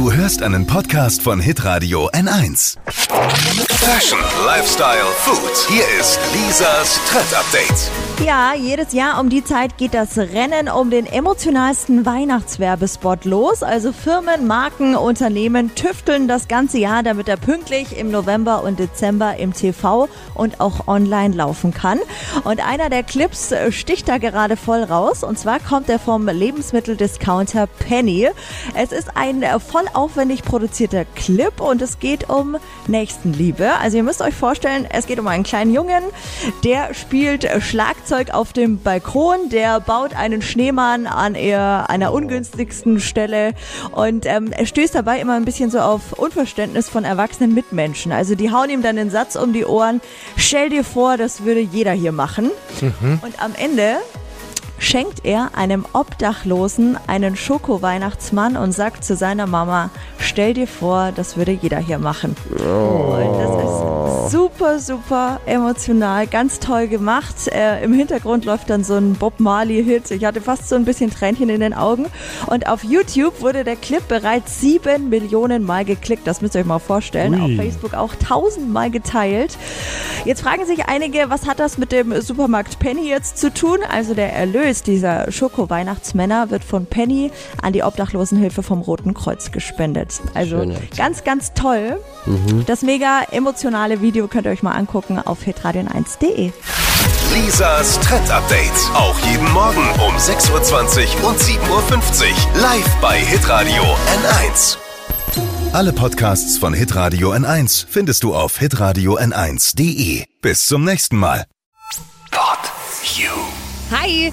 Du hörst einen Podcast von Hitradio N1. Fashion, Lifestyle, Food. Hier ist Lisas Trend Update. Ja, jedes Jahr um die Zeit geht das Rennen um den emotionalsten Weihnachtswerbespot los. Also Firmen, Marken, Unternehmen tüfteln das ganze Jahr, damit er pünktlich im November und Dezember im TV und auch online laufen kann. Und einer der Clips sticht da gerade voll raus. Und zwar kommt er vom Lebensmitteldiscounter Penny. Es ist ein voll aufwendig produzierter Clip und es geht um Nächstenliebe. Also ihr müsst euch vorstellen, es geht um einen kleinen Jungen, der spielt äh, Schlagzeug auf dem Balkon, der baut einen Schneemann an eher einer ungünstigsten Stelle und ähm, er stößt dabei immer ein bisschen so auf Unverständnis von erwachsenen Mitmenschen. Also die hauen ihm dann den Satz um die Ohren, stell dir vor, das würde jeder hier machen. Und am Ende schenkt er einem Obdachlosen einen Schoko-Weihnachtsmann und sagt zu seiner Mama, stell dir vor, das würde jeder hier machen. Und das super, super emotional, ganz toll gemacht. Äh, Im Hintergrund läuft dann so ein Bob Marley-Hit. Ich hatte fast so ein bisschen Tränchen in den Augen. Und auf YouTube wurde der Clip bereits sieben Millionen Mal geklickt. Das müsst ihr euch mal vorstellen. Ui. Auf Facebook auch tausendmal geteilt. Jetzt fragen sich einige, was hat das mit dem Supermarkt Penny jetzt zu tun? Also der Erlös dieser Schoko-Weihnachtsmänner wird von Penny an die Obdachlosenhilfe vom Roten Kreuz gespendet. Also Schöne Aktion. ganz, ganz toll. Das mega emotionale Video könnt ihr euch mal angucken auf hitradion1.de. Lisas Trend Update. Auch jeden Morgen um 6.20 Uhr und 7.50 Uhr. Live bei Hitradio N1. Alle Podcasts von Hitradio N1 findest du auf hitradio n1.de. Bis zum nächsten Mal. Pod You. Hi!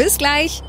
Bis gleich.